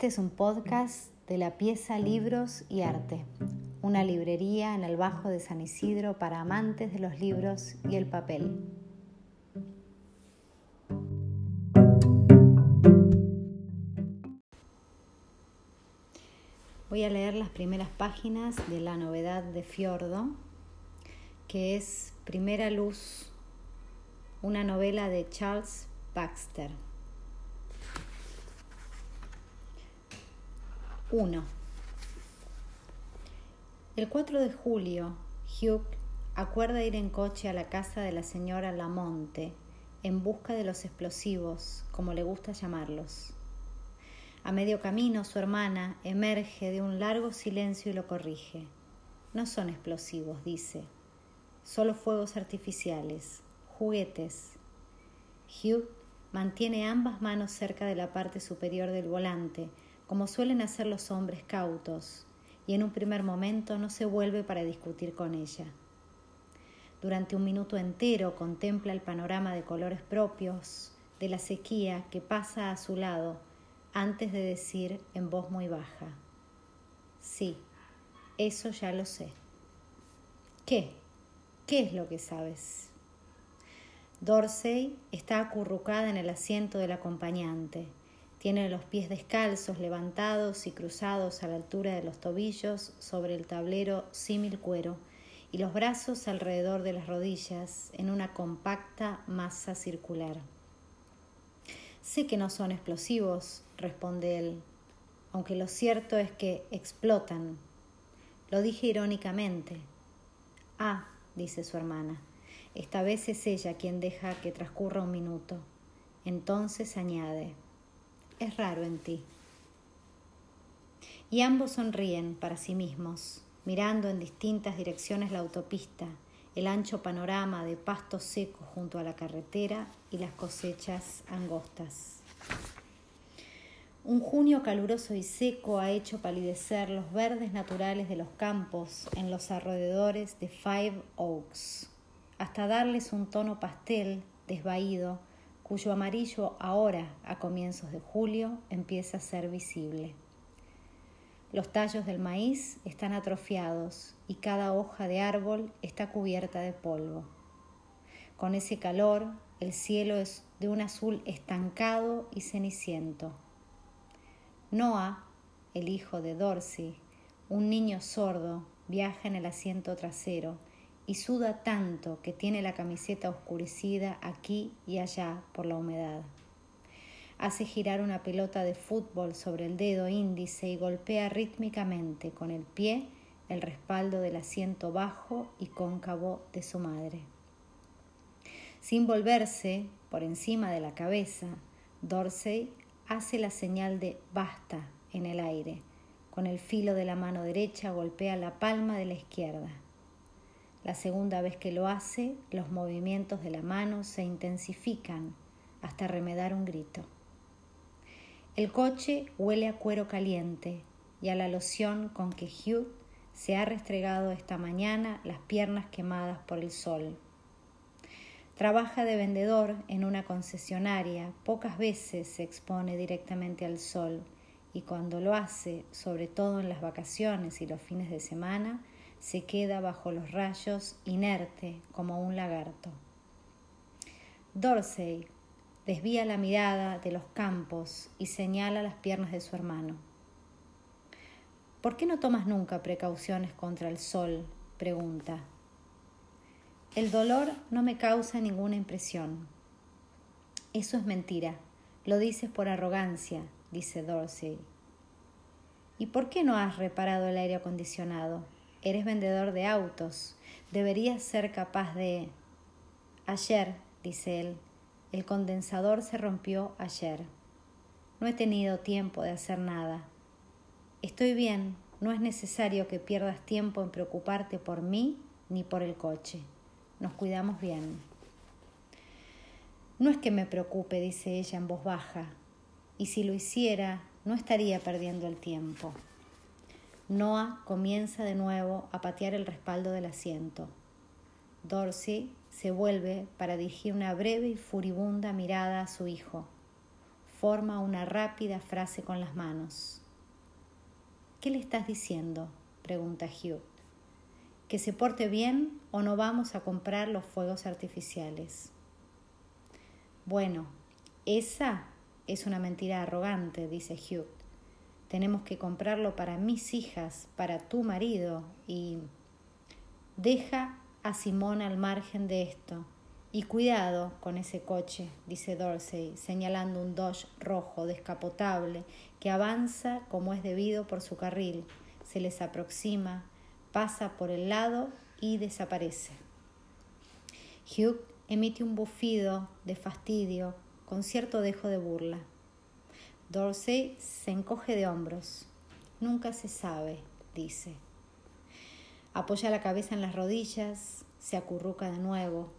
Este es un podcast de la pieza Libros y Arte, una librería en el Bajo de San Isidro para amantes de los libros y el papel. Voy a leer las primeras páginas de la novedad de Fiordo, que es Primera Luz, una novela de Charles Baxter. 1. El 4 de julio, Hugh acuerda ir en coche a la casa de la señora Lamonte en busca de los explosivos, como le gusta llamarlos. A medio camino, su hermana emerge de un largo silencio y lo corrige. No son explosivos, dice, solo fuegos artificiales, juguetes. Hugh mantiene ambas manos cerca de la parte superior del volante, como suelen hacer los hombres cautos, y en un primer momento no se vuelve para discutir con ella. Durante un minuto entero contempla el panorama de colores propios de la sequía que pasa a su lado antes de decir en voz muy baja, sí, eso ya lo sé. ¿Qué? ¿Qué es lo que sabes? Dorsey está acurrucada en el asiento del acompañante tiene los pies descalzos, levantados y cruzados a la altura de los tobillos sobre el tablero símil cuero y los brazos alrededor de las rodillas en una compacta masa circular. Sé que no son explosivos, responde él, aunque lo cierto es que explotan. Lo dije irónicamente. Ah, dice su hermana, esta vez es ella quien deja que transcurra un minuto. Entonces añade, es raro en ti. Y ambos sonríen para sí mismos, mirando en distintas direcciones la autopista, el ancho panorama de pasto seco junto a la carretera y las cosechas angostas. Un junio caluroso y seco ha hecho palidecer los verdes naturales de los campos en los alrededores de Five Oaks, hasta darles un tono pastel desvaído cuyo amarillo ahora, a comienzos de julio, empieza a ser visible. Los tallos del maíz están atrofiados y cada hoja de árbol está cubierta de polvo. Con ese calor, el cielo es de un azul estancado y ceniciento. Noah, el hijo de Dorsey, un niño sordo, viaja en el asiento trasero y suda tanto que tiene la camiseta oscurecida aquí y allá por la humedad. Hace girar una pelota de fútbol sobre el dedo índice y golpea rítmicamente con el pie el respaldo del asiento bajo y cóncavo de su madre. Sin volverse por encima de la cabeza, Dorsey hace la señal de basta en el aire. Con el filo de la mano derecha golpea la palma de la izquierda. La segunda vez que lo hace, los movimientos de la mano se intensifican hasta remedar un grito. El coche huele a cuero caliente y a la loción con que Hugh se ha restregado esta mañana las piernas quemadas por el sol. Trabaja de vendedor en una concesionaria, pocas veces se expone directamente al sol y cuando lo hace, sobre todo en las vacaciones y los fines de semana, se queda bajo los rayos inerte como un lagarto. Dorsey desvía la mirada de los campos y señala las piernas de su hermano. ¿Por qué no tomas nunca precauciones contra el sol? pregunta. El dolor no me causa ninguna impresión. Eso es mentira. Lo dices por arrogancia, dice Dorsey. ¿Y por qué no has reparado el aire acondicionado? Eres vendedor de autos. Deberías ser capaz de... Ayer, dice él, el condensador se rompió ayer. No he tenido tiempo de hacer nada. Estoy bien, no es necesario que pierdas tiempo en preocuparte por mí ni por el coche. Nos cuidamos bien. No es que me preocupe, dice ella en voz baja, y si lo hiciera, no estaría perdiendo el tiempo. Noah comienza de nuevo a patear el respaldo del asiento. Dorsey se vuelve para dirigir una breve y furibunda mirada a su hijo. forma una rápida frase con las manos. ¿Qué le estás diciendo? pregunta Hugh. ¿Que se porte bien o no vamos a comprar los fuegos artificiales? Bueno, esa es una mentira arrogante, dice Hugh. Tenemos que comprarlo para mis hijas, para tu marido y... Deja a Simón al margen de esto. Y cuidado con ese coche, dice Dorsey, señalando un Dodge rojo descapotable que avanza como es debido por su carril, se les aproxima, pasa por el lado y desaparece. Hugh emite un bufido de fastidio con cierto dejo de burla. Dorsey se encoge de hombros. Nunca se sabe, dice. Apoya la cabeza en las rodillas, se acurruca de nuevo.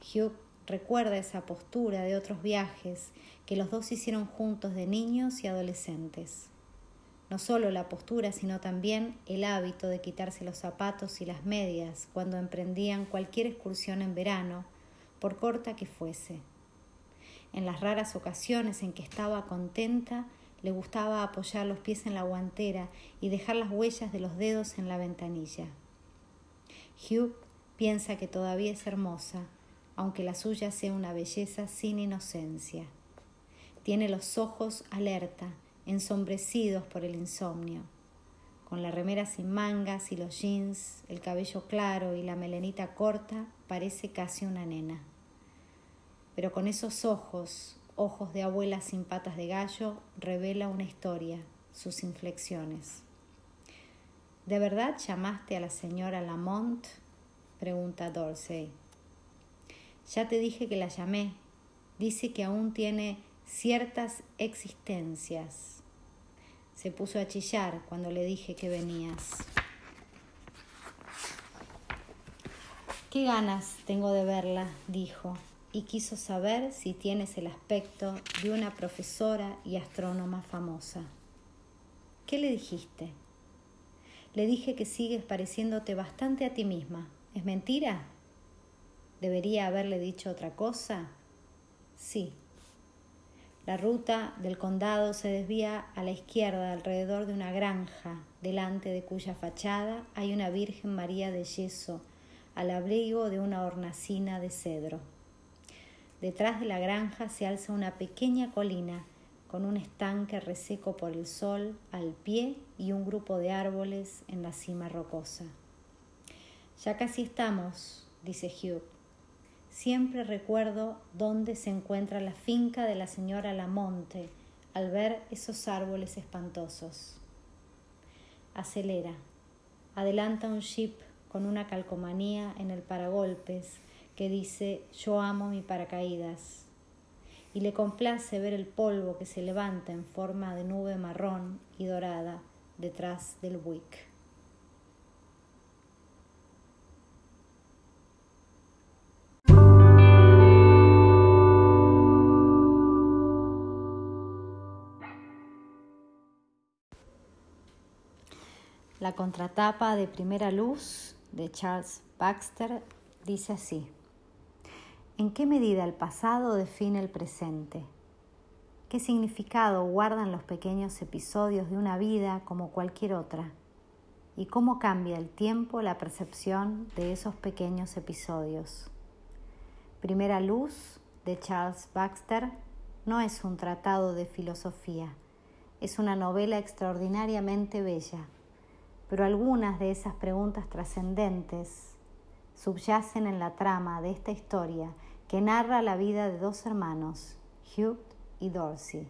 Hugh recuerda esa postura de otros viajes que los dos hicieron juntos de niños y adolescentes. No solo la postura, sino también el hábito de quitarse los zapatos y las medias cuando emprendían cualquier excursión en verano, por corta que fuese. En las raras ocasiones en que estaba contenta, le gustaba apoyar los pies en la guantera y dejar las huellas de los dedos en la ventanilla. Hugh piensa que todavía es hermosa, aunque la suya sea una belleza sin inocencia. Tiene los ojos alerta, ensombrecidos por el insomnio. Con la remera sin mangas y los jeans, el cabello claro y la melenita corta, parece casi una nena. Pero con esos ojos, ojos de abuela sin patas de gallo, revela una historia, sus inflexiones. ¿De verdad llamaste a la señora Lamont? pregunta Dorsey. Ya te dije que la llamé. Dice que aún tiene ciertas existencias. Se puso a chillar cuando le dije que venías. Qué ganas tengo de verla, dijo, y quiso saber si tienes el aspecto de una profesora y astrónoma famosa. ¿Qué le dijiste? Le dije que sigues pareciéndote bastante a ti misma. ¿Es mentira? ¿Debería haberle dicho otra cosa? Sí. La ruta del condado se desvía a la izquierda alrededor de una granja, delante de cuya fachada hay una Virgen María de yeso, al abrigo de una hornacina de cedro. Detrás de la granja se alza una pequeña colina con un estanque reseco por el sol al pie y un grupo de árboles en la cima rocosa. Ya casi estamos, dice Hugh. Siempre recuerdo dónde se encuentra la finca de la señora Lamonte al ver esos árboles espantosos. Acelera. Adelanta un jeep con una calcomanía en el paragolpes que dice Yo amo mi paracaídas y le complace ver el polvo que se levanta en forma de nube marrón y dorada detrás del Buick. La contratapa de Primera Luz de Charles Baxter dice así. ¿En qué medida el pasado define el presente? ¿Qué significado guardan los pequeños episodios de una vida como cualquier otra? ¿Y cómo cambia el tiempo la percepción de esos pequeños episodios? Primera Luz de Charles Baxter no es un tratado de filosofía, es una novela extraordinariamente bella, pero algunas de esas preguntas trascendentes subyacen en la trama de esta historia que narra la vida de dos hermanos, Hugh y Dorsey.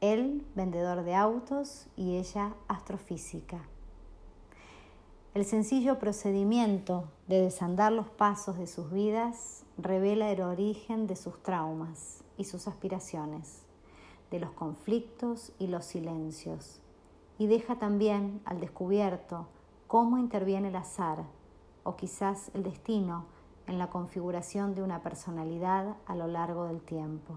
Él, vendedor de autos, y ella, astrofísica. El sencillo procedimiento de desandar los pasos de sus vidas revela el origen de sus traumas y sus aspiraciones, de los conflictos y los silencios, y deja también al descubierto cómo interviene el azar o quizás el destino en la configuración de una personalidad a lo largo del tiempo.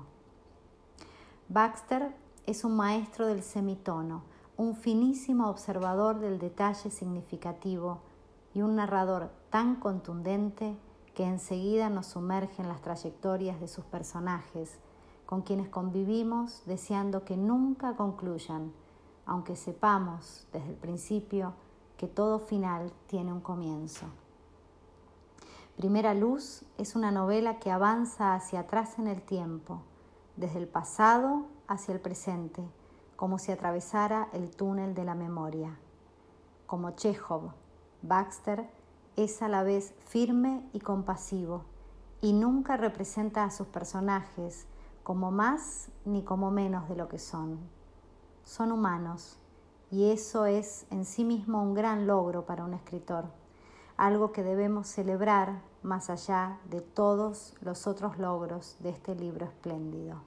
Baxter es un maestro del semitono, un finísimo observador del detalle significativo y un narrador tan contundente que enseguida nos sumerge en las trayectorias de sus personajes, con quienes convivimos deseando que nunca concluyan, aunque sepamos desde el principio que todo final tiene un comienzo. Primera Luz es una novela que avanza hacia atrás en el tiempo, desde el pasado hacia el presente, como si atravesara el túnel de la memoria. Como Chekhov, Baxter es a la vez firme y compasivo y nunca representa a sus personajes como más ni como menos de lo que son. Son humanos y eso es en sí mismo un gran logro para un escritor, algo que debemos celebrar más allá de todos los otros logros de este libro espléndido.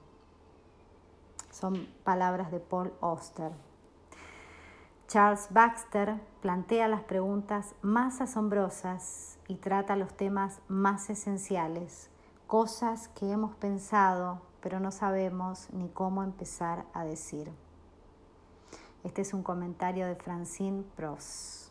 Son palabras de Paul Auster. Charles Baxter plantea las preguntas más asombrosas y trata los temas más esenciales, cosas que hemos pensado pero no sabemos ni cómo empezar a decir. Este es un comentario de Francine Pross.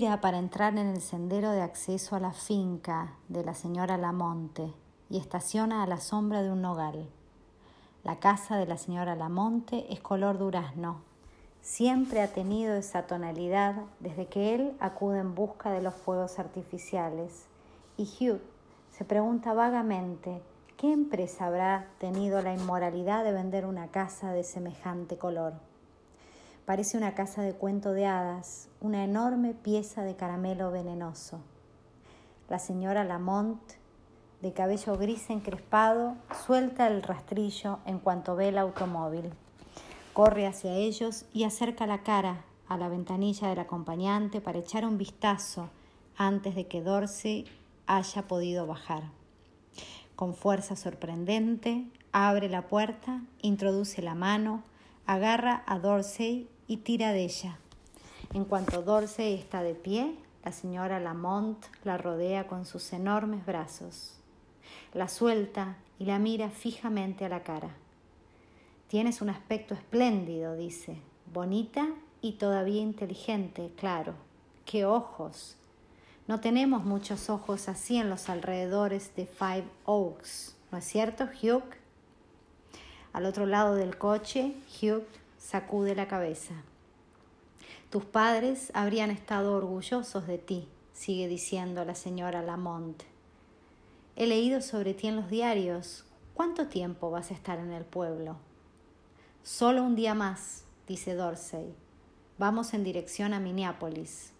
Para entrar en el sendero de acceso a la finca de la señora Lamonte y estaciona a la sombra de un nogal. La casa de la señora Lamonte es color durazno. Siempre ha tenido esa tonalidad desde que él acude en busca de los fuegos artificiales. Y Hugh se pregunta vagamente qué empresa habrá tenido la inmoralidad de vender una casa de semejante color. Parece una casa de cuento de hadas, una enorme pieza de caramelo venenoso. La señora Lamont, de cabello gris encrespado, suelta el rastrillo en cuanto ve el automóvil. Corre hacia ellos y acerca la cara a la ventanilla del acompañante para echar un vistazo antes de que Dorsey haya podido bajar. Con fuerza sorprendente, abre la puerta, introduce la mano, agarra a Dorsey y tira de ella. En cuanto Dorsey está de pie, la señora Lamont la rodea con sus enormes brazos. La suelta y la mira fijamente a la cara. Tienes un aspecto espléndido, dice, bonita y todavía inteligente, claro. ¡Qué ojos! No tenemos muchos ojos así en los alrededores de Five Oaks, ¿no es cierto, Hugh? Al otro lado del coche, Hugh sacude la cabeza. Tus padres habrían estado orgullosos de ti, sigue diciendo la señora Lamont. He leído sobre ti en los diarios. ¿Cuánto tiempo vas a estar en el pueblo? Solo un día más, dice Dorsey. Vamos en dirección a Minneapolis.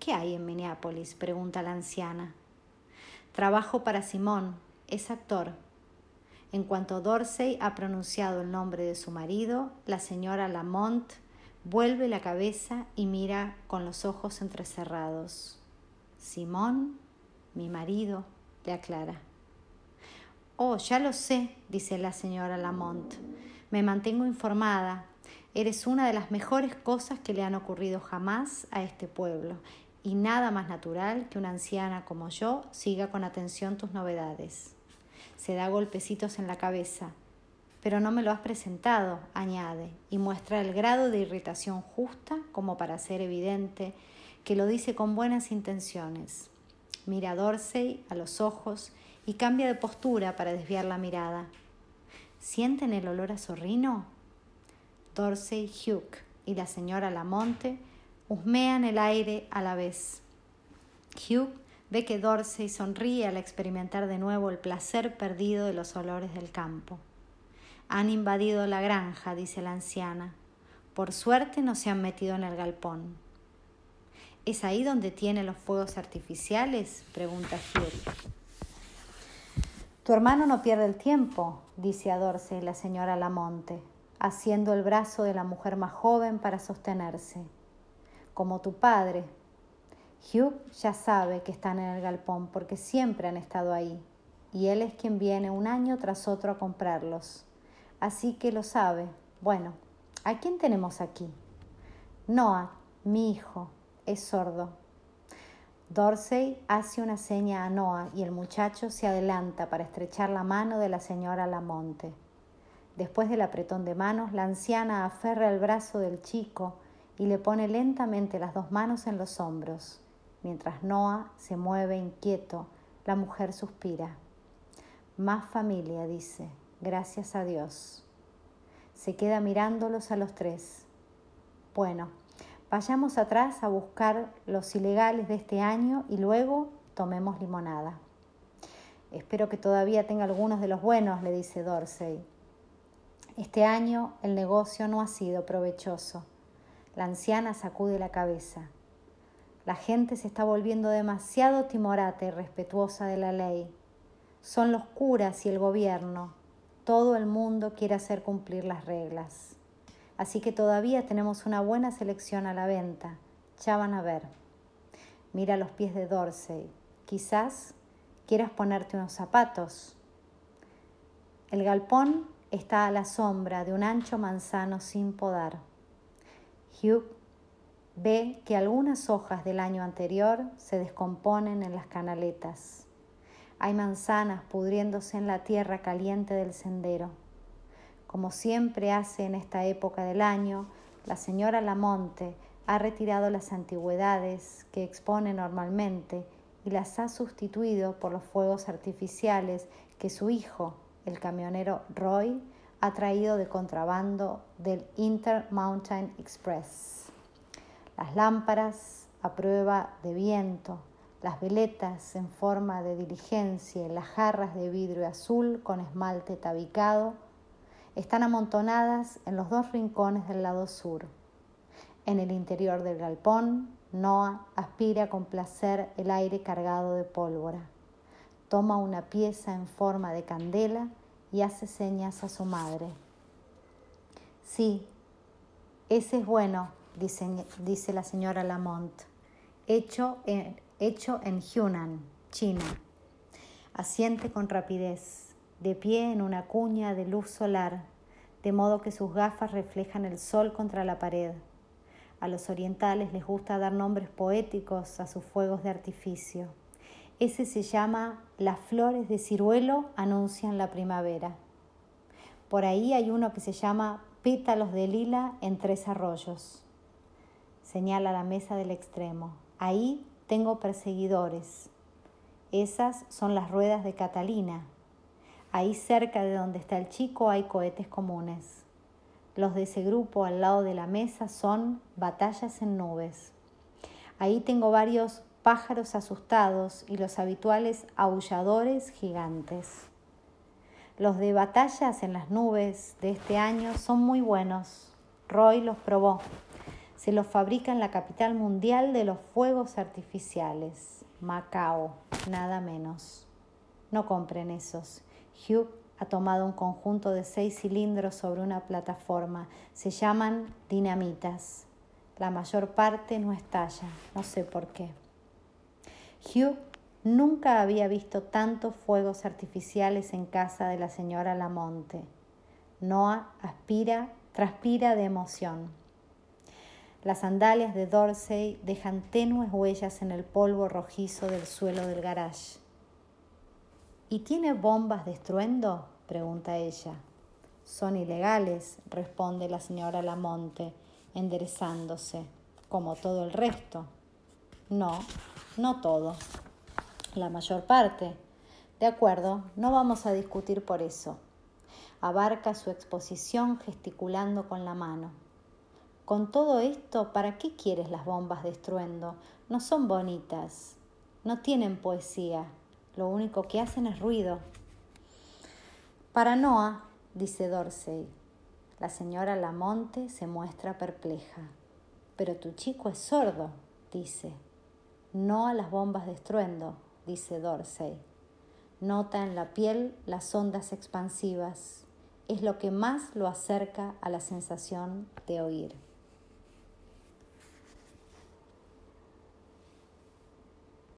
¿Qué hay en Minneapolis? pregunta la anciana. Trabajo para Simón, es actor. En cuanto Dorsey ha pronunciado el nombre de su marido, la señora Lamont vuelve la cabeza y mira con los ojos entrecerrados. Simón, mi marido, le aclara. Oh, ya lo sé, dice la señora Lamont. Me mantengo informada. Eres una de las mejores cosas que le han ocurrido jamás a este pueblo, y nada más natural que una anciana como yo siga con atención tus novedades se da golpecitos en la cabeza. Pero no me lo has presentado, añade, y muestra el grado de irritación justa como para ser evidente que lo dice con buenas intenciones. Mira a Dorsey a los ojos y cambia de postura para desviar la mirada. ¿Sienten el olor a zorrino? Dorsey, Hugh y la señora Lamonte husmean el aire a la vez. Hugh Ve que Dorsey sonríe al experimentar de nuevo el placer perdido de los olores del campo. Han invadido la granja, dice la anciana. Por suerte no se han metido en el galpón. ¿Es ahí donde tiene los fuegos artificiales? pregunta Hugh. Tu hermano no pierde el tiempo, dice a Dorsey la señora Lamonte, haciendo el brazo de la mujer más joven para sostenerse. Como tu padre, Hugh ya sabe que están en el galpón porque siempre han estado ahí y él es quien viene un año tras otro a comprarlos. Así que lo sabe. Bueno, ¿a quién tenemos aquí? Noah, mi hijo, es sordo. Dorsey hace una seña a Noah y el muchacho se adelanta para estrechar la mano de la señora Lamonte. Después del apretón de manos, la anciana aferra el brazo del chico y le pone lentamente las dos manos en los hombros. Mientras Noah se mueve inquieto, la mujer suspira. Más familia, dice, gracias a Dios. Se queda mirándolos a los tres. Bueno, Vayamos atrás a buscar los ilegales de este año y luego tomemos limonada. Espero que todavía tenga algunos de los buenos, le dice Dorsey. Este año el negocio no ha sido provechoso. La anciana sacude la cabeza. La gente se está volviendo demasiado timorata y respetuosa de la ley. Son los curas y el gobierno. Todo el mundo quiere hacer cumplir las reglas. Así que todavía tenemos una buena selección a la venta. Ya van a ver. Mira los pies de Dorsey. Quizás quieras ponerte unos zapatos. El galpón está a la sombra de un ancho manzano sin podar. Hugh ve que algunas hojas del año anterior se descomponen en las canaletas. Hay manzanas pudriéndose en la tierra caliente del sendero. Como siempre hace en esta época del año, la señora Lamonte ha retirado las antigüedades que expone normalmente y las ha sustituido por los fuegos artificiales que su hijo, el camionero Roy, ha traído de contrabando del Intermountain Express. Las lámparas a prueba de viento, las veletas en forma de diligencia las jarras de vidrio azul con esmalte tabicado están amontonadas en los dos rincones del lado sur. En el interior del galpón, Noah aspira con placer el aire cargado de pólvora. Toma una pieza en forma de candela y hace señas a su madre. Sí, ese es bueno, dice, la señora Lamont, hecho en, hecho en Hunan, China. Asiente con rapidez de pie en una cuña de luz solar, de modo que sus gafas reflejan el sol contra la pared. A los orientales les gusta dar nombres poéticos a sus fuegos de artificio. Ese se llama Las flores de ciruelo anuncian la primavera. Por ahí hay uno que se llama Pétalos de lila en tres arroyos. Señala la mesa del extremo. Ahí tengo perseguidores. Esas son las ruedas de Catalina, Ahí cerca de donde está el chico hay cohetes comunes. Los de ese grupo al lado de la mesa son batallas en nubes. Ahí tengo varios pájaros asustados y los habituales aulladores gigantes. Los de batallas en las nubes de este año son muy buenos. Roy los probó. Se los fabrica en la capital mundial de los fuegos artificiales, Macao, nada menos. No compren esos. Hugh ha tomado un conjunto de seis cilindros sobre una plataforma. Se llaman dinamitas. La mayor parte no estalla, no sé por qué. Hugh nunca había visto tantos fuegos artificiales en casa de la señora Lamonte. Noah aspira, transpira de emoción. Las sandalias de Dorsey dejan tenues huellas en el polvo rojizo del suelo del garage. ¿Y tiene bombas de estruendo? pregunta ella. Son ilegales, responde la señora Lamonte, enderezándose, como todo el resto. No, no todo. La mayor parte. De acuerdo, no vamos a discutir por eso. Abarca su exposición gesticulando con la mano. Con todo esto, ¿para qué quieres las bombas de estruendo? No son bonitas, no tienen poesía, lo único que hacen es ruido. Para Noah, dice Dorsey, la señora Lamonte se muestra perpleja. Pero tu chico es sordo, dice. No a las bombas de estruendo, dice Dorsey. Nota en la piel las ondas expansivas. Es lo que más lo acerca a la sensación de oír.